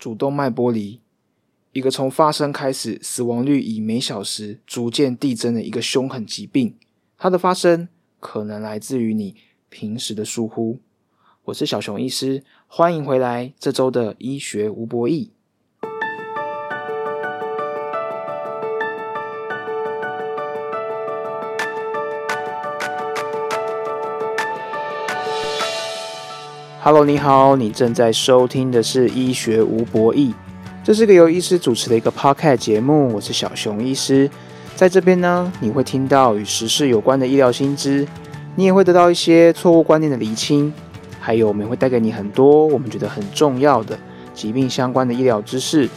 主动脉剥离，一个从发生开始，死亡率以每小时逐渐递增的一个凶狠疾病。它的发生可能来自于你平时的疏忽。我是小熊医师，欢迎回来这周的医学无博弈。Hello，你好，你正在收听的是医学无博弈，这是个由医师主持的一个 Podcast 节目，我是小熊医师，在这边呢，你会听到与时事有关的医疗新知，你也会得到一些错误观念的厘清，还有我们会带给你很多我们觉得很重要的疾病相关的医疗知识，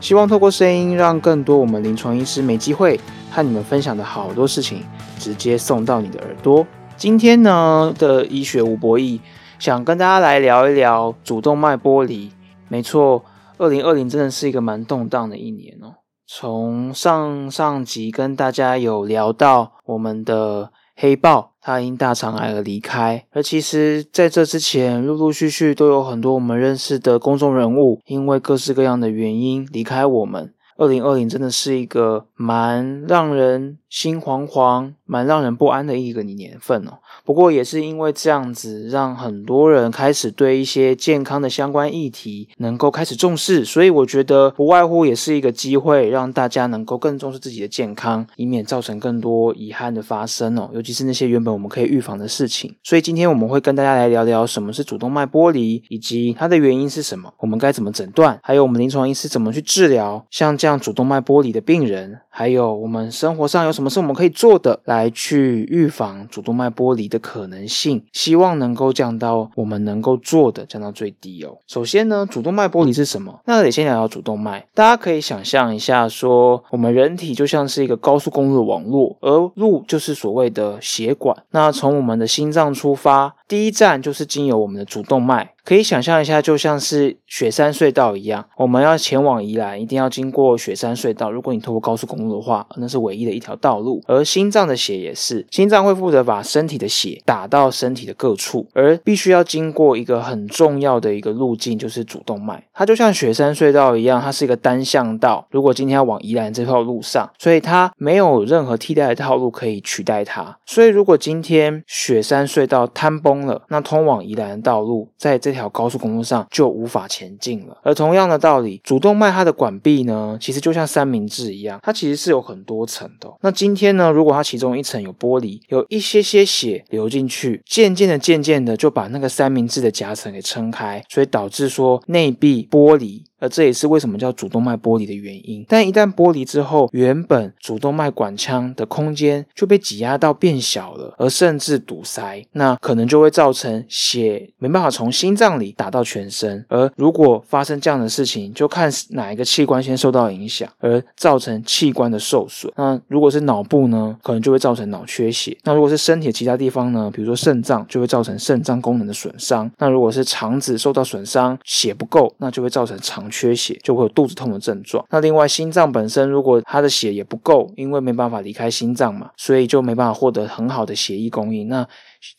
希望透过声音，让更多我们临床医师没机会和你们分享的好多事情，直接送到你的耳朵。今天呢的医学无博弈。想跟大家来聊一聊主动脉剥离。没错，二零二零真的是一个蛮动荡的一年哦。从上上集跟大家有聊到我们的黑豹，他因大肠癌而离开。而其实在这之前，陆陆续续都有很多我们认识的公众人物，因为各式各样的原因离开我们。二零二零真的是一个蛮让人心惶惶、蛮让人不安的一个年份哦。不过也是因为这样子，让很多人开始对一些健康的相关议题能够开始重视，所以我觉得不外乎也是一个机会，让大家能够更重视自己的健康，以免造成更多遗憾的发生哦。尤其是那些原本我们可以预防的事情。所以今天我们会跟大家来聊聊什么是主动脉剥离，以及它的原因是什么，我们该怎么诊断，还有我们临床医师怎么去治疗。像这样主动脉剥离的病人，还有我们生活上有什么是我们可以做的，来去预防主动脉剥离的。可能性，希望能够降到我们能够做的降到最低哦。首先呢，主动脉剥离是什么？那得先聊聊主动脉。大家可以想象一下，说我们人体就像是一个高速公路的网络，而路就是所谓的血管。那从我们的心脏出发，第一站就是经由我们的主动脉。可以想象一下，就像是雪山隧道一样，我们要前往宜兰，一定要经过雪山隧道。如果你透过高速公路的话，那是唯一的一条道路。而心脏的血也是，心脏会负责把身体的血打到身体的各处，而必须要经过一个很重要的一个路径，就是主动脉。它就像雪山隧道一样，它是一个单向道。如果今天要往宜兰这条路上，所以它没有任何替代的套路可以取代它。所以如果今天雪山隧道坍崩了，那通往宜兰的道路在这。条条高速公路上就无法前进了。而同样的道理，主动脉它的管壁呢，其实就像三明治一样，它其实是有很多层的。那今天呢，如果它其中一层有玻璃，有一些些血流进去，渐渐的、渐渐的就把那个三明治的夹层给撑开，所以导致说内壁玻璃。而这也是为什么叫主动脉剥离的原因。但一旦剥离之后，原本主动脉管腔的空间就被挤压到变小了，而甚至堵塞，那可能就会造成血没办法从心脏里打到全身。而如果发生这样的事情，就看哪一个器官先受到影响，而造成器官的受损。那如果是脑部呢，可能就会造成脑缺血；那如果是身体其他地方呢，比如说肾脏，就会造成肾脏功能的损伤。那如果是肠子受到损伤，血不够，那就会造成肠。缺血就会有肚子痛的症状。那另外心脏本身如果它的血也不够，因为没办法离开心脏嘛，所以就没办法获得很好的血液供应，那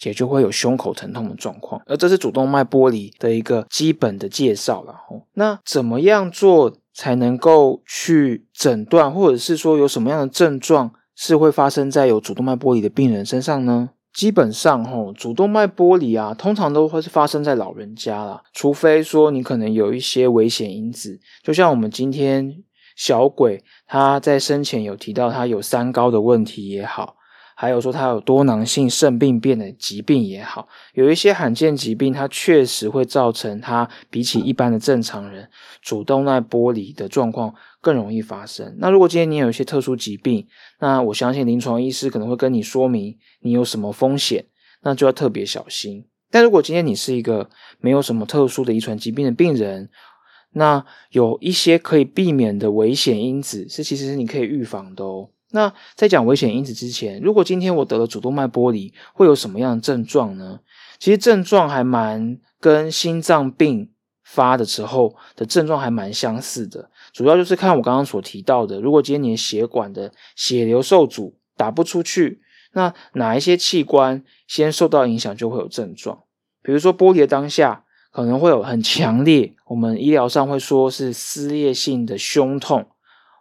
也就会有胸口疼痛的状况。而这是主动脉剥离的一个基本的介绍了。那怎么样做才能够去诊断，或者是说有什么样的症状是会发生在有主动脉剥离的病人身上呢？基本上，吼，主动脉剥离啊，通常都会是发生在老人家啦，除非说你可能有一些危险因子，就像我们今天小鬼他在生前有提到他有三高的问题也好。还有说他有多囊性肾病变的疾病也好，有一些罕见疾病，它确实会造成他比起一般的正常人，主动脉剥离的状况更容易发生。那如果今天你有一些特殊疾病，那我相信临床医师可能会跟你说明你有什么风险，那就要特别小心。但如果今天你是一个没有什么特殊的遗传疾病的病人，那有一些可以避免的危险因子是其实是你可以预防的哦。那在讲危险因子之前，如果今天我得了主动脉剥离，会有什么样的症状呢？其实症状还蛮跟心脏病发的时候的症状还蛮相似的，主要就是看我刚刚所提到的，如果今天你的血管的血流受阻，打不出去，那哪一些器官先受到影响就会有症状。比如说剥离的当下，可能会有很强烈，我们医疗上会说是撕裂性的胸痛，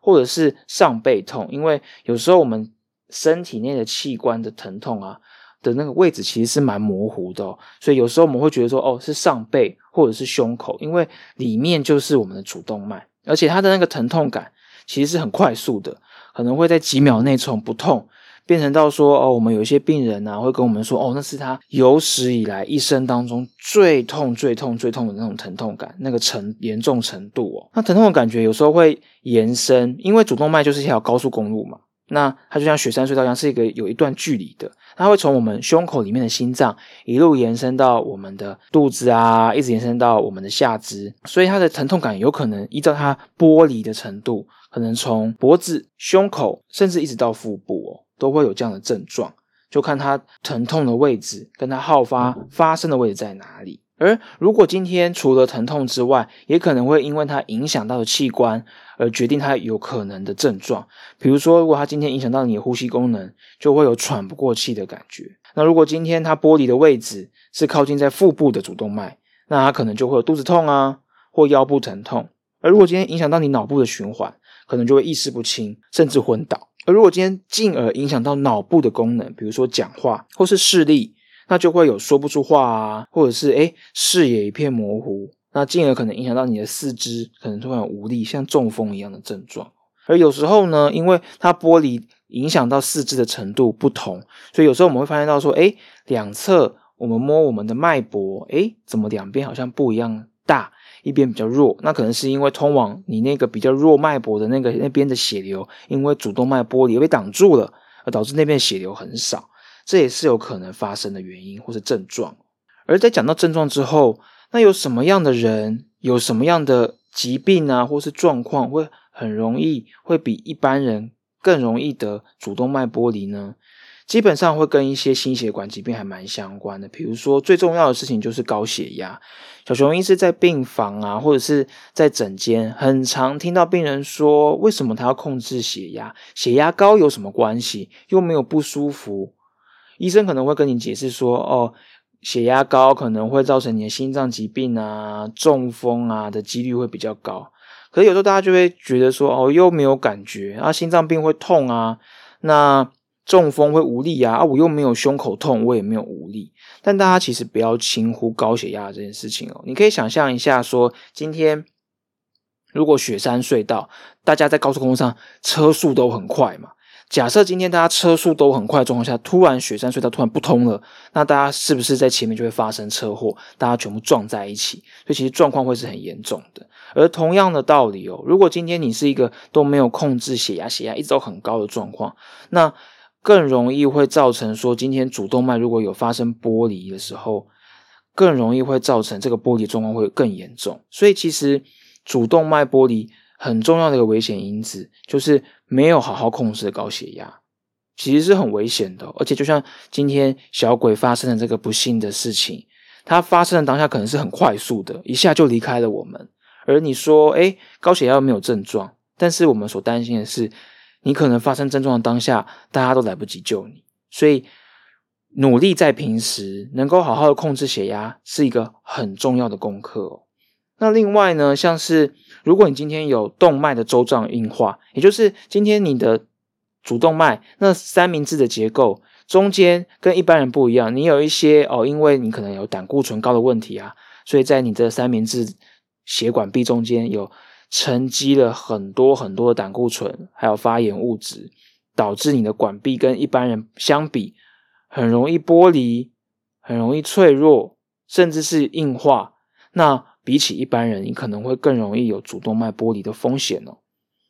或者是上背痛，因为有时候我们身体内的器官的疼痛啊的那个位置其实是蛮模糊的，所以有时候我们会觉得说，哦，是上背或者是胸口，因为里面就是我们的主动脉，而且它的那个疼痛感其实是很快速的，可能会在几秒内从不痛。变成到说哦，我们有一些病人呢，会跟我们说哦，那是他有史以来一生当中最痛、最痛、最痛的那种疼痛感，那个程严重程度哦。那疼痛的感觉有时候会延伸，因为主动脉就是一条高速公路嘛，那它就像雪山隧道一样，是一个有一段距离的，它会从我们胸口里面的心脏一路延伸到我们的肚子啊，一直延伸到我们的下肢，所以它的疼痛感有可能依照它剥离的程度，可能从脖子、胸口，甚至一直到腹部哦。都会有这样的症状，就看它疼痛的位置跟它好发发生的位置在哪里。而如果今天除了疼痛之外，也可能会因为它影响到的器官而决定它有可能的症状。比如说，如果它今天影响到你的呼吸功能，就会有喘不过气的感觉。那如果今天它剥离的位置是靠近在腹部的主动脉，那它可能就会有肚子痛啊，或腰部疼痛。而如果今天影响到你脑部的循环，可能就会意识不清，甚至昏倒。而如果今天进而影响到脑部的功能，比如说讲话或是视力，那就会有说不出话啊，或者是诶视野一片模糊，那进而可能影响到你的四肢，可能突然无力，像中风一样的症状。而有时候呢，因为它剥离影响到四肢的程度不同，所以有时候我们会发现到说，诶两侧我们摸我们的脉搏，诶怎么两边好像不一样大？一边比较弱，那可能是因为通往你那个比较弱脉搏的那个那边的血流，因为主动脉剥离被挡住了，而导致那边血流很少，这也是有可能发生的原因或是症状。而在讲到症状之后，那有什么样的人有什么样的疾病啊，或是状况会很容易会比一般人更容易得主动脉剥离呢？基本上会跟一些心血管疾病还蛮相关的，比如说最重要的事情就是高血压。小熊医师在病房啊，或者是在诊间，很常听到病人说，为什么他要控制血压？血压高有什么关系？又没有不舒服。医生可能会跟你解释说，哦，血压高可能会造成你的心脏疾病啊、中风啊的几率会比较高。可是有时候大家就会觉得说，哦，又没有感觉啊，心脏病会痛啊，那。中风会无力啊！啊，我又没有胸口痛，我也没有无力。但大家其实不要轻忽高血压这件事情哦。你可以想象一下，说今天如果雪山隧道，大家在高速公路上车速都很快嘛。假设今天大家车速都很快状况下，突然雪山隧道突然不通了，那大家是不是在前面就会发生车祸？大家全部撞在一起，所以其实状况会是很严重的。而同样的道理哦，如果今天你是一个都没有控制血压，血压一直都很高的状况，那更容易会造成说，今天主动脉如果有发生剥离的时候，更容易会造成这个剥离状况会更严重。所以其实主动脉剥离很重要的一个危险因子，就是没有好好控制的高血压，其实是很危险的。而且就像今天小鬼发生的这个不幸的事情，它发生的当下可能是很快速的，一下就离开了我们。而你说，哎，高血压没有症状，但是我们所担心的是。你可能发生症状的当下，大家都来不及救你，所以努力在平时能够好好的控制血压，是一个很重要的功课。那另外呢，像是如果你今天有动脉的周状硬化，也就是今天你的主动脉那三明治的结构中间跟一般人不一样，你有一些哦，因为你可能有胆固醇高的问题啊，所以在你的三明治血管壁中间有。沉积了很多很多的胆固醇，还有发炎物质，导致你的管壁跟一般人相比，很容易剥离，很容易脆弱，甚至是硬化。那比起一般人，你可能会更容易有主动脉剥离的风险哦。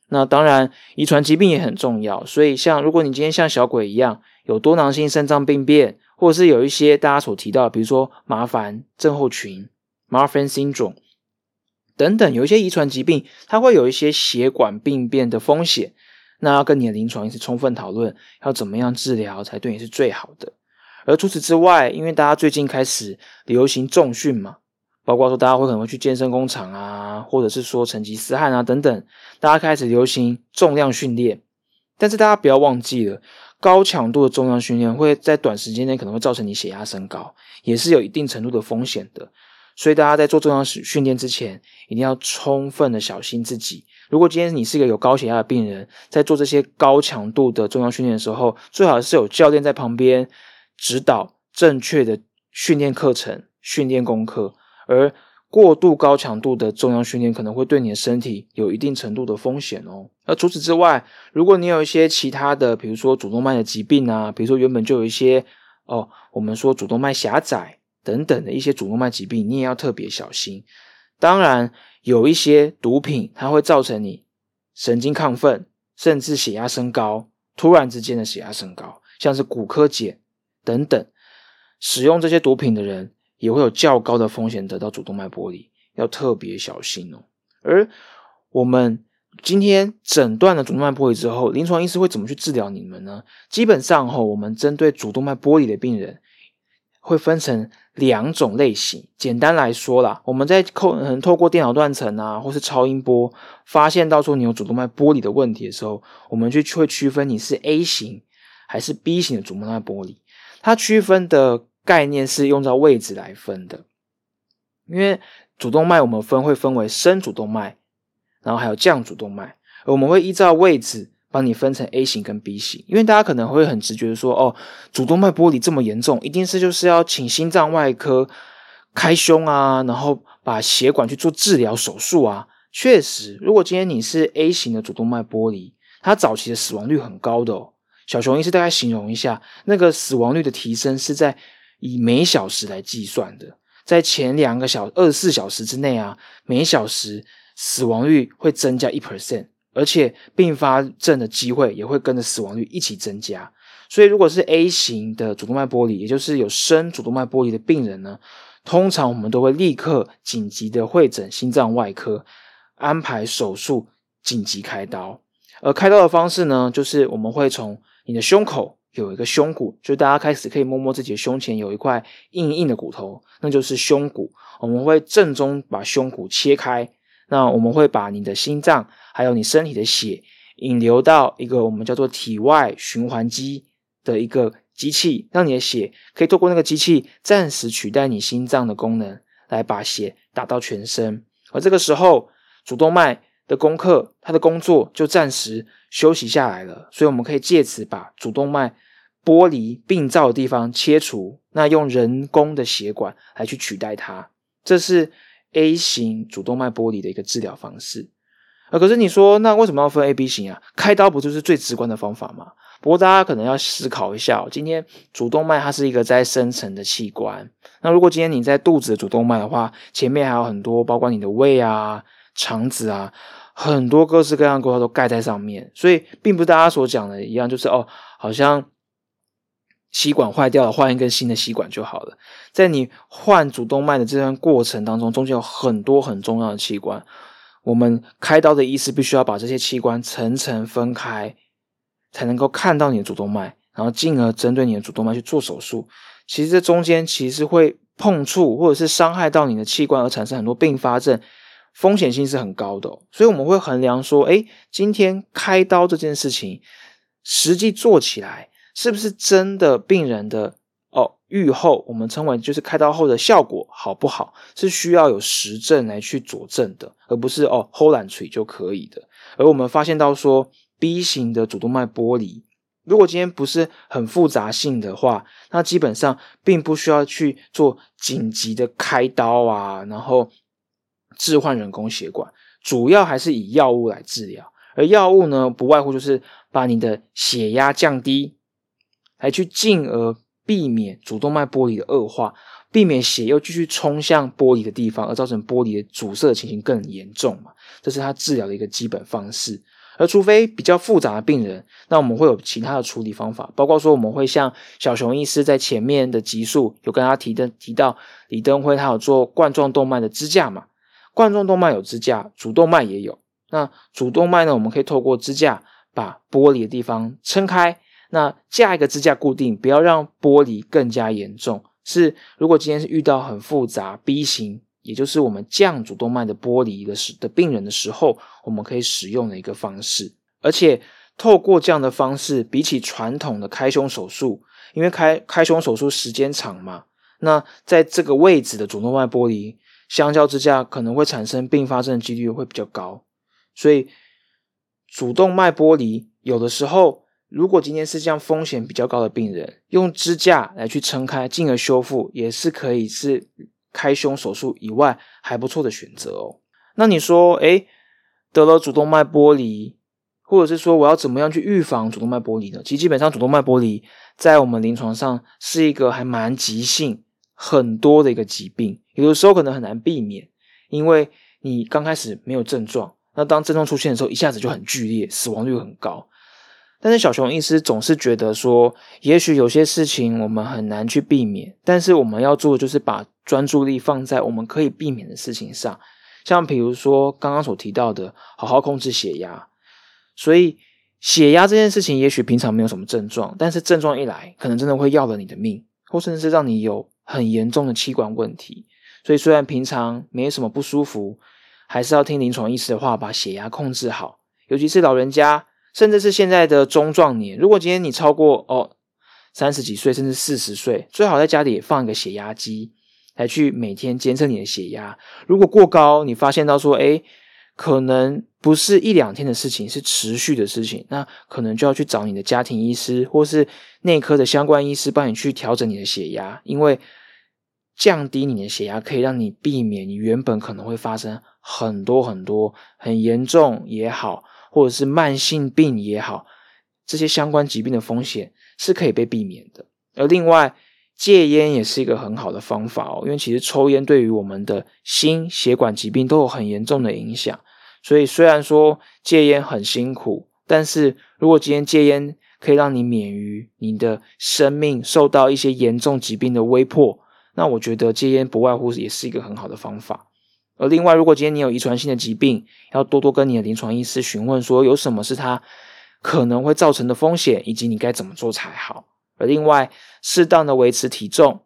那当然，遗传疾病也很重要。所以，像如果你今天像小鬼一样有多囊性肾脏病变，或者是有一些大家所提到，比如说麻烦症候群 （Marfan syndrome）。等等，有一些遗传疾病，它会有一些血管病变的风险。那要跟你的临床医师充分讨论，要怎么样治疗才对你是最好的。而除此之外，因为大家最近开始流行重训嘛，包括说大家会可能会去健身工厂啊，或者是说成吉思汗啊等等，大家开始流行重量训练。但是大家不要忘记了，高强度的重量训练会在短时间内可能会造成你血压升高，也是有一定程度的风险的。所以大家在做重量训练之前，一定要充分的小心自己。如果今天你是一个有高血压的病人，在做这些高强度的重量训练的时候，最好是有教练在旁边指导正确的训练课程、训练功课，而。过度高强度的重量训练可能会对你的身体有一定程度的风险哦。而除此之外，如果你有一些其他的，比如说主动脉的疾病啊，比如说原本就有一些哦，我们说主动脉狭窄等等的一些主动脉疾病，你也要特别小心。当然，有一些毒品它会造成你神经亢奋，甚至血压升高，突然之间的血压升高，像是骨科碱等等，使用这些毒品的人。也会有较高的风险得到主动脉剥离，要特别小心哦。而我们今天诊断了主动脉剥离之后，临床医师会怎么去治疗你们呢？基本上哈，我们针对主动脉剥离的病人，会分成两种类型。简单来说啦，我们在透能透过电脑断层啊，或是超音波，发现到说你有主动脉剥离的问题的时候，我们就会区分你是 A 型还是 B 型的主动脉剥离。它区分的。概念是用到位置来分的，因为主动脉我们分会分为升主动脉，然后还有降主动脉，而我们会依照位置帮你分成 A 型跟 B 型。因为大家可能会很直觉的说，哦，主动脉剥离这么严重，一定是就是要请心脏外科开胸啊，然后把血管去做治疗手术啊。确实，如果今天你是 A 型的主动脉剥离，它早期的死亡率很高的哦。小熊医师大概形容一下，那个死亡率的提升是在。以每小时来计算的，在前两个小二十四小时之内啊，每小时死亡率会增加一 percent，而且并发症的机会也会跟着死亡率一起增加。所以，如果是 A 型的主动脉剥离，也就是有深主动脉剥离的病人呢，通常我们都会立刻紧急的会诊心脏外科，安排手术，紧急开刀。而开刀的方式呢，就是我们会从你的胸口。有一个胸骨，就大家开始可以摸摸自己的胸前有一块硬硬的骨头，那就是胸骨。我们会正中把胸骨切开，那我们会把你的心脏还有你身体的血引流到一个我们叫做体外循环机的一个机器，让你的血可以透过那个机器暂时取代你心脏的功能，来把血打到全身。而这个时候，主动脉的功课，它的工作就暂时休息下来了，所以我们可以借此把主动脉。剥离病灶的地方切除，那用人工的血管来去取代它，这是 A 型主动脉剥离的一个治疗方式。啊，可是你说那为什么要分 A、B 型啊？开刀不就是最直观的方法吗？不过大家可能要思考一下，今天主动脉它是一个在深层的器官，那如果今天你在肚子的主动脉的话，前面还有很多，包括你的胃啊、肠子啊，很多各式各样构造都盖在上面，所以并不是大家所讲的一样，就是哦，好像。吸管坏掉了，换一根新的吸管就好了。在你换主动脉的这段过程当中，中间有很多很重要的器官。我们开刀的医师必须要把这些器官层层分开，才能够看到你的主动脉，然后进而针对你的主动脉去做手术。其实这中间其实会碰触或者是伤害到你的器官，而产生很多并发症，风险性是很高的。所以我们会衡量说，哎，今天开刀这件事情实际做起来。是不是真的病人的哦？愈后我们称为就是开刀后的效果好不好？是需要有实证来去佐证的，而不是哦 hold 懒锤就可以的。而我们发现到说 B 型的主动脉剥离，如果今天不是很复杂性的话，那基本上并不需要去做紧急的开刀啊，然后置换人工血管，主要还是以药物来治疗。而药物呢，不外乎就是把你的血压降低。来去进而避免主动脉剥离的恶化，避免血又继续冲向剥离的地方，而造成剥离的阻塞的情形更严重嘛？这是他治疗的一个基本方式。而除非比较复杂的病人，那我们会有其他的处理方法，包括说我们会像小熊医师在前面的集数有跟他提的提到，李登辉他有做冠状动脉的支架嘛？冠状动脉有支架，主动脉也有。那主动脉呢，我们可以透过支架把剥离的地方撑开。那架一个支架固定，不要让剥离更加严重。是如果今天是遇到很复杂 B 型，也就是我们降主动脉的剥离的时的病人的时候，我们可以使用的一个方式。而且透过这样的方式，比起传统的开胸手术，因为开开胸手术时间长嘛，那在这个位置的主动脉剥离相较之下可能会产生并发症的几率会比较高。所以主动脉剥离有的时候，如果今天是这样风险比较高的病人，用支架来去撑开，进而修复，也是可以是开胸手术以外还不错的选择哦。那你说，哎，得了主动脉剥离，或者是说我要怎么样去预防主动脉剥离呢？其实基本上主动脉剥离在我们临床上是一个还蛮急性、很多的一个疾病，有的时候可能很难避免，因为你刚开始没有症状，那当症状出现的时候，一下子就很剧烈，死亡率很高。但是小熊医师总是觉得说，也许有些事情我们很难去避免，但是我们要做的就是把专注力放在我们可以避免的事情上，像比如说刚刚所提到的，好好控制血压。所以血压这件事情，也许平常没有什么症状，但是症状一来，可能真的会要了你的命，或甚至是让你有很严重的气管问题。所以虽然平常没什么不舒服，还是要听临床医师的话，把血压控制好，尤其是老人家。甚至是现在的中壮年，如果今天你超过哦三十几岁，甚至四十岁，最好在家里放一个血压机，来去每天监测你的血压。如果过高，你发现到说，哎，可能不是一两天的事情，是持续的事情，那可能就要去找你的家庭医师或是内科的相关医师，帮你去调整你的血压，因为降低你的血压，可以让你避免你原本可能会发生很多很多很严重也好。或者是慢性病也好，这些相关疾病的风险是可以被避免的。而另外，戒烟也是一个很好的方法哦，因为其实抽烟对于我们的心血管疾病都有很严重的影响。所以虽然说戒烟很辛苦，但是如果今天戒烟可以让你免于你的生命受到一些严重疾病的威迫，那我觉得戒烟不外乎也是一个很好的方法。而另外，如果今天你有遗传性的疾病，要多多跟你的临床医师询问，说有什么是它可能会造成的风险，以及你该怎么做才好。而另外，适当的维持体重、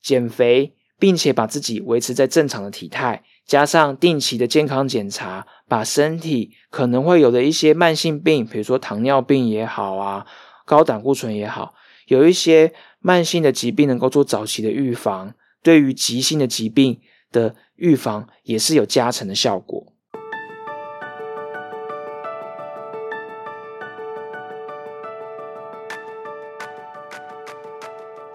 减肥，并且把自己维持在正常的体态，加上定期的健康检查，把身体可能会有的一些慢性病，比如说糖尿病也好啊，高胆固醇也好，有一些慢性的疾病能够做早期的预防，对于急性的疾病的。预防也是有加成的效果。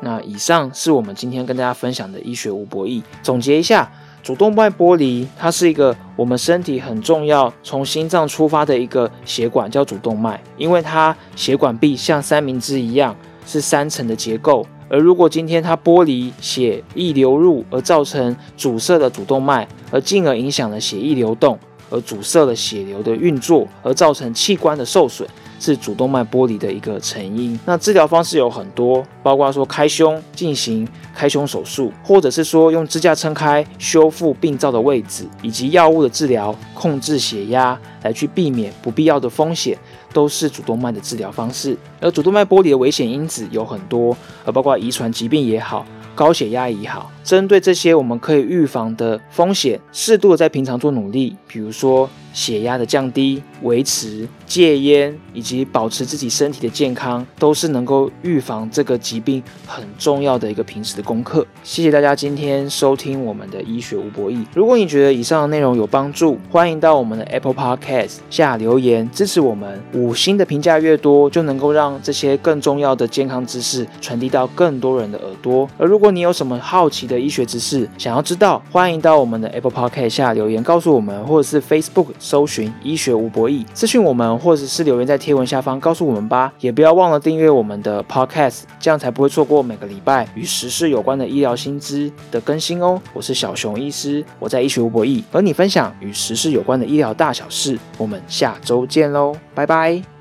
那以上是我们今天跟大家分享的医学无博弈。总结一下，主动脉剥离它是一个我们身体很重要，从心脏出发的一个血管，叫主动脉，因为它血管壁像三明治一样，是三层的结构。而如果今天它剥离血液流入，而造成阻塞的主动脉，而进而影响了血液流动，而阻塞了血流的运作，而造成器官的受损，是主动脉剥离的一个成因。那治疗方式有很多，包括说开胸进行开胸手术，或者是说用支架撑开修复病灶的位置，以及药物的治疗控制血压，来去避免不必要的风险。都是主动脉的治疗方式，而主动脉剥离的危险因子有很多，而包括遗传疾病也好，高血压也好，针对这些我们可以预防的风险，适度的在平常做努力，比如说。血压的降低、维持、戒烟以及保持自己身体的健康，都是能够预防这个疾病很重要的一个平时的功课。谢谢大家今天收听我们的医学无博弈。如果你觉得以上的内容有帮助，欢迎到我们的 Apple Podcast 下留言支持我们。五星的评价越多，就能够让这些更重要的健康知识传递到更多人的耳朵。而如果你有什么好奇的医学知识想要知道，欢迎到我们的 Apple Podcast 下留言告诉我们，或者是 Facebook。搜寻医学无博弈，咨询我们，或者是留言在贴文下方告诉我们吧。也不要忘了订阅我们的 Podcast，这样才不会错过每个礼拜与时事有关的医疗新知的更新哦。我是小熊医师，我在医学无博弈和你分享与时事有关的医疗大小事。我们下周见喽，拜拜。